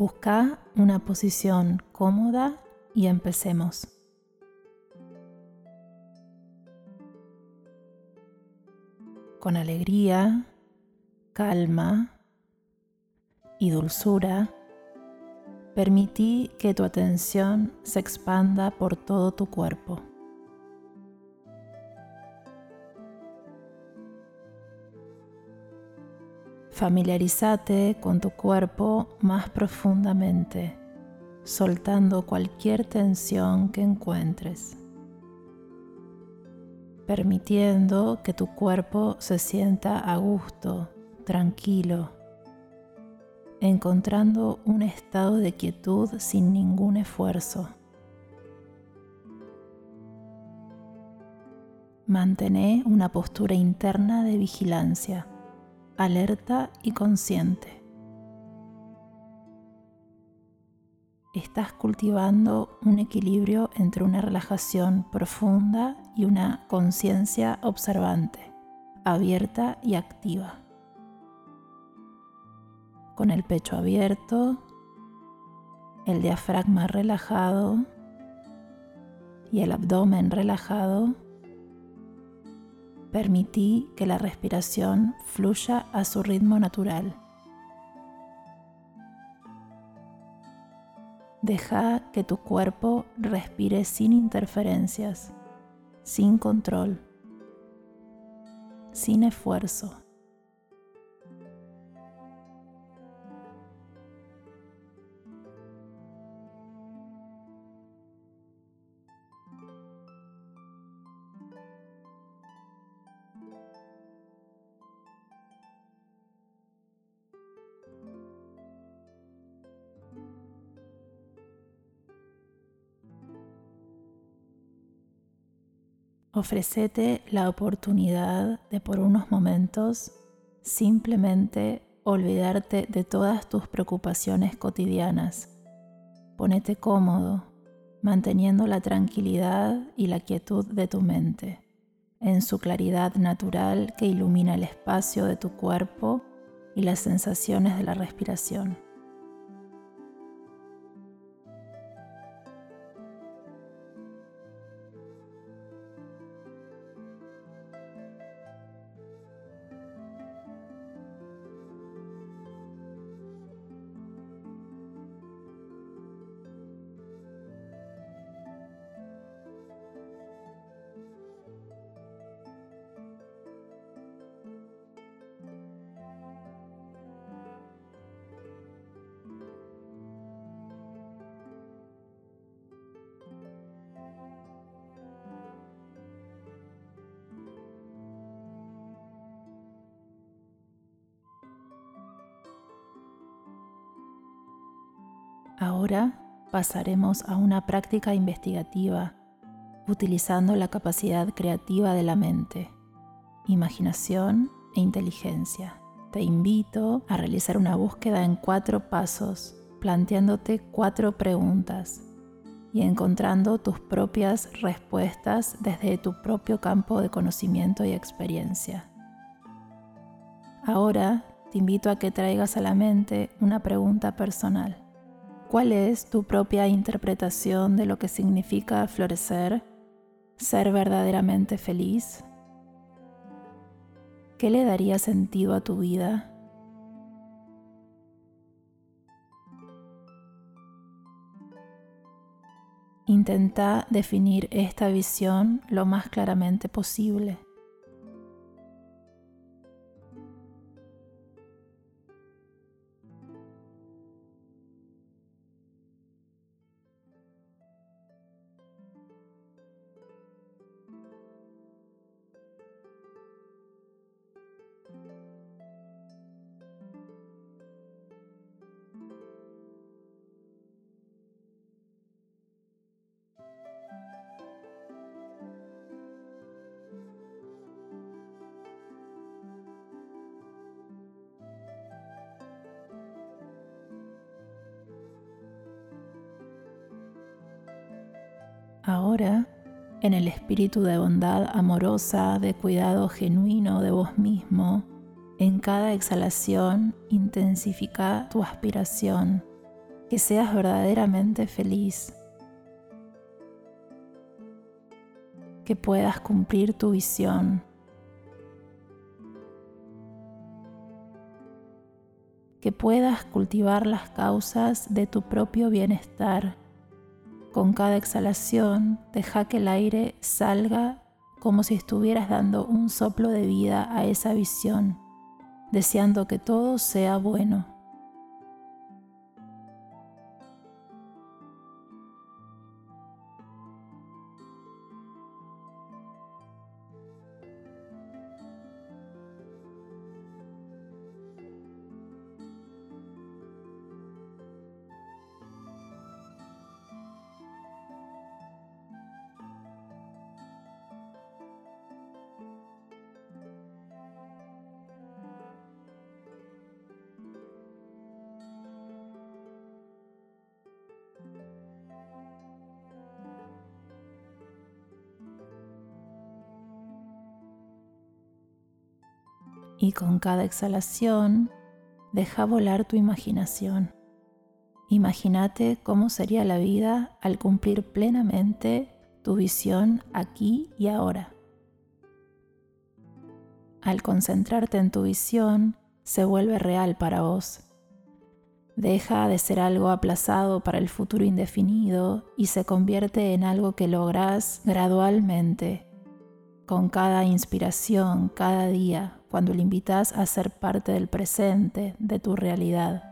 Busca una posición cómoda y empecemos. Con alegría, calma y dulzura, permití que tu atención se expanda por todo tu cuerpo. Familiarízate con tu cuerpo más profundamente, soltando cualquier tensión que encuentres, permitiendo que tu cuerpo se sienta a gusto, tranquilo, encontrando un estado de quietud sin ningún esfuerzo. Mantén una postura interna de vigilancia alerta y consciente. Estás cultivando un equilibrio entre una relajación profunda y una conciencia observante, abierta y activa. Con el pecho abierto, el diafragma relajado y el abdomen relajado, Permití que la respiración fluya a su ritmo natural. Deja que tu cuerpo respire sin interferencias, sin control, sin esfuerzo. Ofrecete la oportunidad de por unos momentos simplemente olvidarte de todas tus preocupaciones cotidianas. Ponete cómodo, manteniendo la tranquilidad y la quietud de tu mente, en su claridad natural que ilumina el espacio de tu cuerpo y las sensaciones de la respiración. Ahora pasaremos a una práctica investigativa utilizando la capacidad creativa de la mente, imaginación e inteligencia. Te invito a realizar una búsqueda en cuatro pasos, planteándote cuatro preguntas y encontrando tus propias respuestas desde tu propio campo de conocimiento y experiencia. Ahora te invito a que traigas a la mente una pregunta personal. ¿Cuál es tu propia interpretación de lo que significa florecer, ser verdaderamente feliz? ¿Qué le daría sentido a tu vida? Intenta definir esta visión lo más claramente posible. Ahora, en el espíritu de bondad amorosa, de cuidado genuino de vos mismo, en cada exhalación intensifica tu aspiración, que seas verdaderamente feliz, que puedas cumplir tu visión, que puedas cultivar las causas de tu propio bienestar. Con cada exhalación, deja que el aire salga como si estuvieras dando un soplo de vida a esa visión, deseando que todo sea bueno. Y con cada exhalación deja volar tu imaginación. Imagínate cómo sería la vida al cumplir plenamente tu visión aquí y ahora. Al concentrarte en tu visión, se vuelve real para vos. Deja de ser algo aplazado para el futuro indefinido y se convierte en algo que logras gradualmente, con cada inspiración, cada día, cuando le invitas a ser parte del presente, de tu realidad.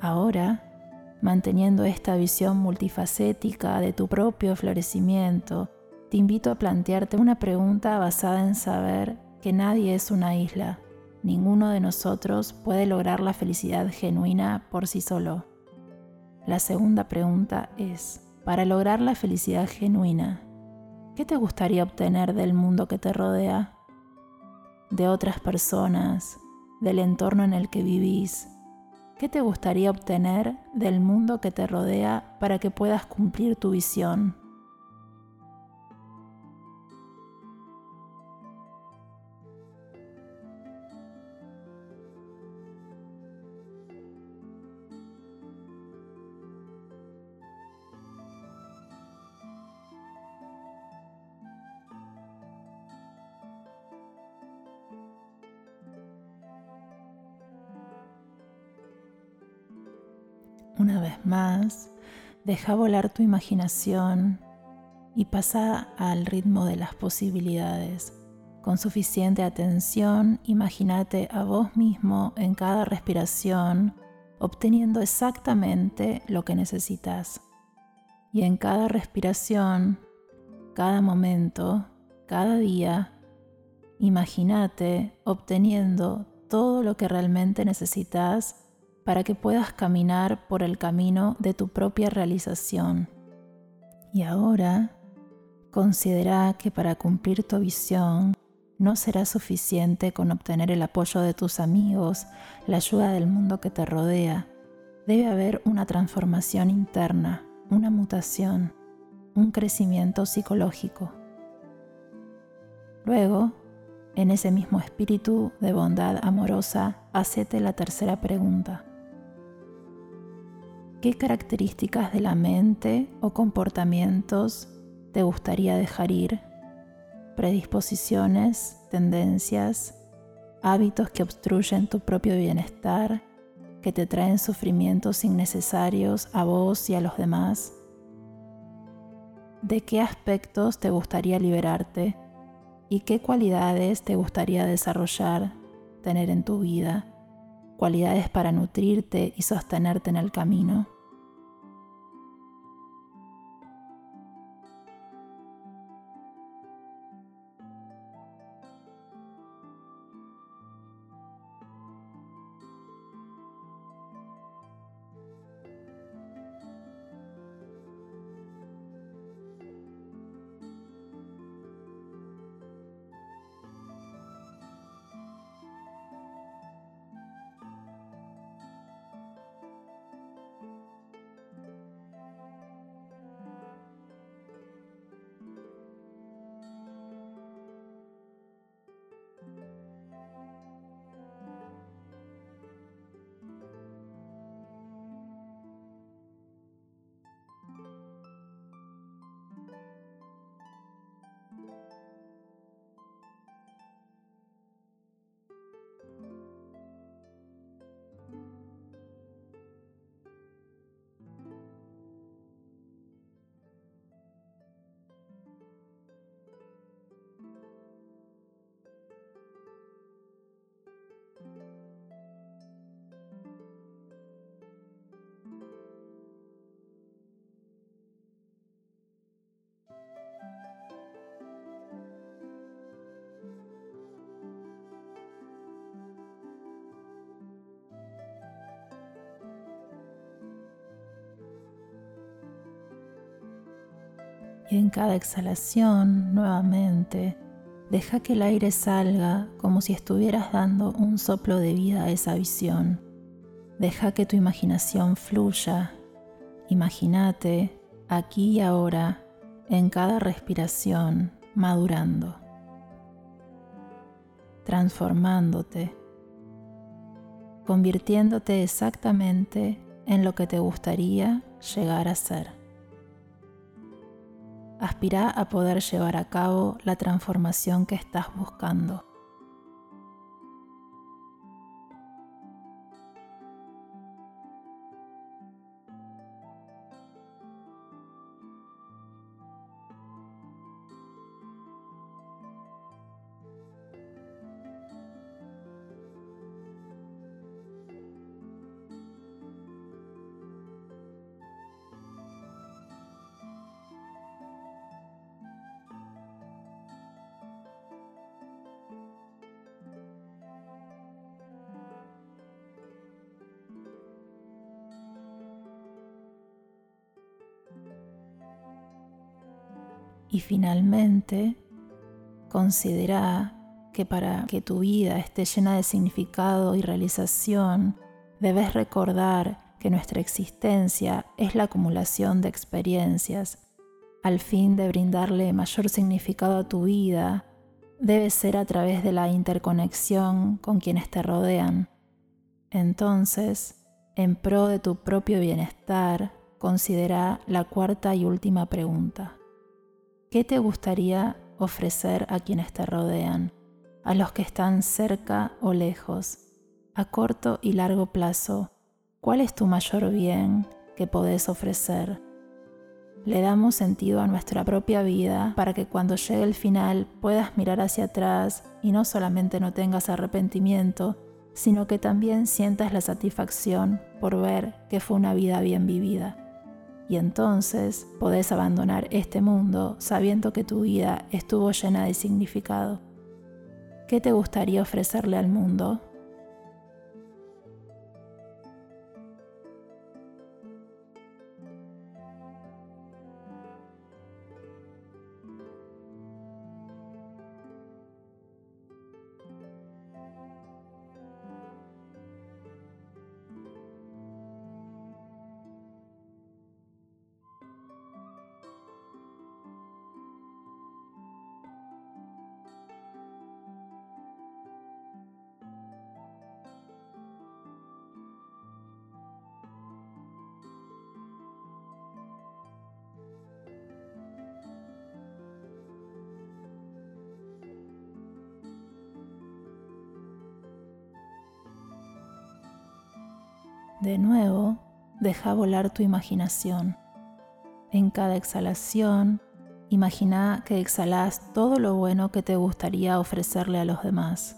Ahora manteniendo esta visión multifacética de tu propio florecimiento, te invito a plantearte una pregunta basada en saber que nadie es una isla. Ninguno de nosotros puede lograr la felicidad genuina por sí solo. La segunda pregunta es, para lograr la felicidad genuina, ¿qué te gustaría obtener del mundo que te rodea? De otras personas, del entorno en el que vivís, ¿Qué te gustaría obtener del mundo que te rodea para que puedas cumplir tu visión? Una vez más, deja volar tu imaginación y pasa al ritmo de las posibilidades. Con suficiente atención, imagínate a vos mismo en cada respiración obteniendo exactamente lo que necesitas. Y en cada respiración, cada momento, cada día, imagínate obteniendo todo lo que realmente necesitas para que puedas caminar por el camino de tu propia realización. Y ahora, considera que para cumplir tu visión no será suficiente con obtener el apoyo de tus amigos, la ayuda del mundo que te rodea. Debe haber una transformación interna, una mutación, un crecimiento psicológico. Luego, en ese mismo espíritu de bondad amorosa, hacete la tercera pregunta. ¿Qué características de la mente o comportamientos te gustaría dejar ir? Predisposiciones, tendencias, hábitos que obstruyen tu propio bienestar, que te traen sufrimientos innecesarios a vos y a los demás. ¿De qué aspectos te gustaría liberarte y qué cualidades te gustaría desarrollar, tener en tu vida? Cualidades para nutrirte y sostenerte en el camino. Y en cada exhalación, nuevamente, deja que el aire salga como si estuvieras dando un soplo de vida a esa visión. Deja que tu imaginación fluya. Imagínate aquí y ahora, en cada respiración, madurando, transformándote, convirtiéndote exactamente en lo que te gustaría llegar a ser aspira a poder llevar a cabo la transformación que estás buscando. Y finalmente, considera que para que tu vida esté llena de significado y realización, debes recordar que nuestra existencia es la acumulación de experiencias. Al fin de brindarle mayor significado a tu vida, debe ser a través de la interconexión con quienes te rodean. Entonces, en pro de tu propio bienestar, considera la cuarta y última pregunta. ¿Qué te gustaría ofrecer a quienes te rodean, a los que están cerca o lejos, a corto y largo plazo? ¿Cuál es tu mayor bien que podés ofrecer? Le damos sentido a nuestra propia vida para que cuando llegue el final puedas mirar hacia atrás y no solamente no tengas arrepentimiento, sino que también sientas la satisfacción por ver que fue una vida bien vivida y entonces podés abandonar este mundo sabiendo que tu vida estuvo llena de significado. ¿Qué te gustaría ofrecerle al mundo? De nuevo, deja volar tu imaginación. En cada exhalación, imagina que exhalas todo lo bueno que te gustaría ofrecerle a los demás.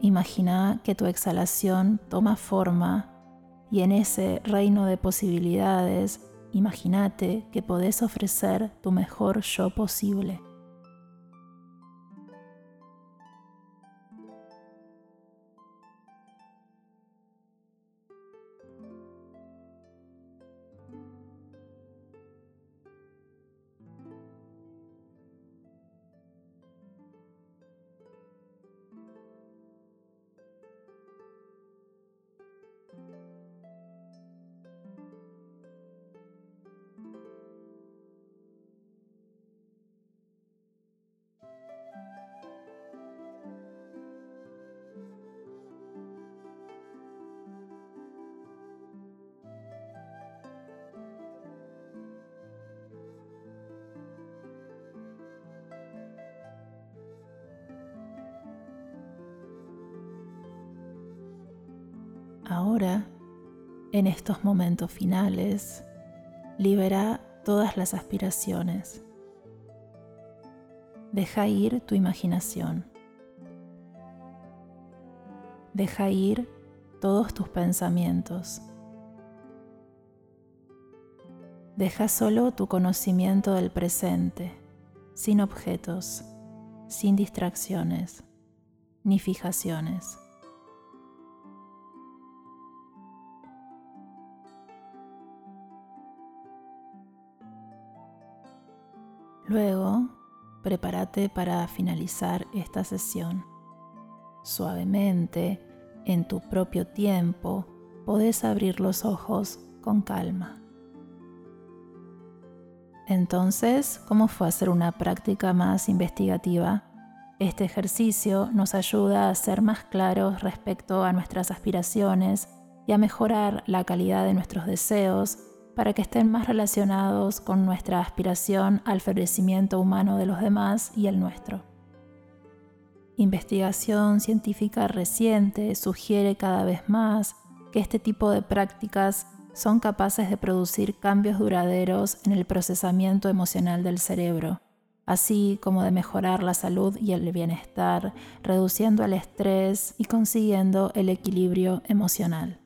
Imagina que tu exhalación toma forma y en ese reino de posibilidades, imagínate que podés ofrecer tu mejor yo posible. Ahora, en estos momentos finales, libera todas las aspiraciones. Deja ir tu imaginación. Deja ir todos tus pensamientos. Deja solo tu conocimiento del presente, sin objetos, sin distracciones, ni fijaciones. Luego, prepárate para finalizar esta sesión. Suavemente, en tu propio tiempo, podés abrir los ojos con calma. Entonces, ¿cómo fue hacer una práctica más investigativa? Este ejercicio nos ayuda a ser más claros respecto a nuestras aspiraciones y a mejorar la calidad de nuestros deseos para que estén más relacionados con nuestra aspiración al florecimiento humano de los demás y el nuestro. Investigación científica reciente sugiere cada vez más que este tipo de prácticas son capaces de producir cambios duraderos en el procesamiento emocional del cerebro, así como de mejorar la salud y el bienestar, reduciendo el estrés y consiguiendo el equilibrio emocional.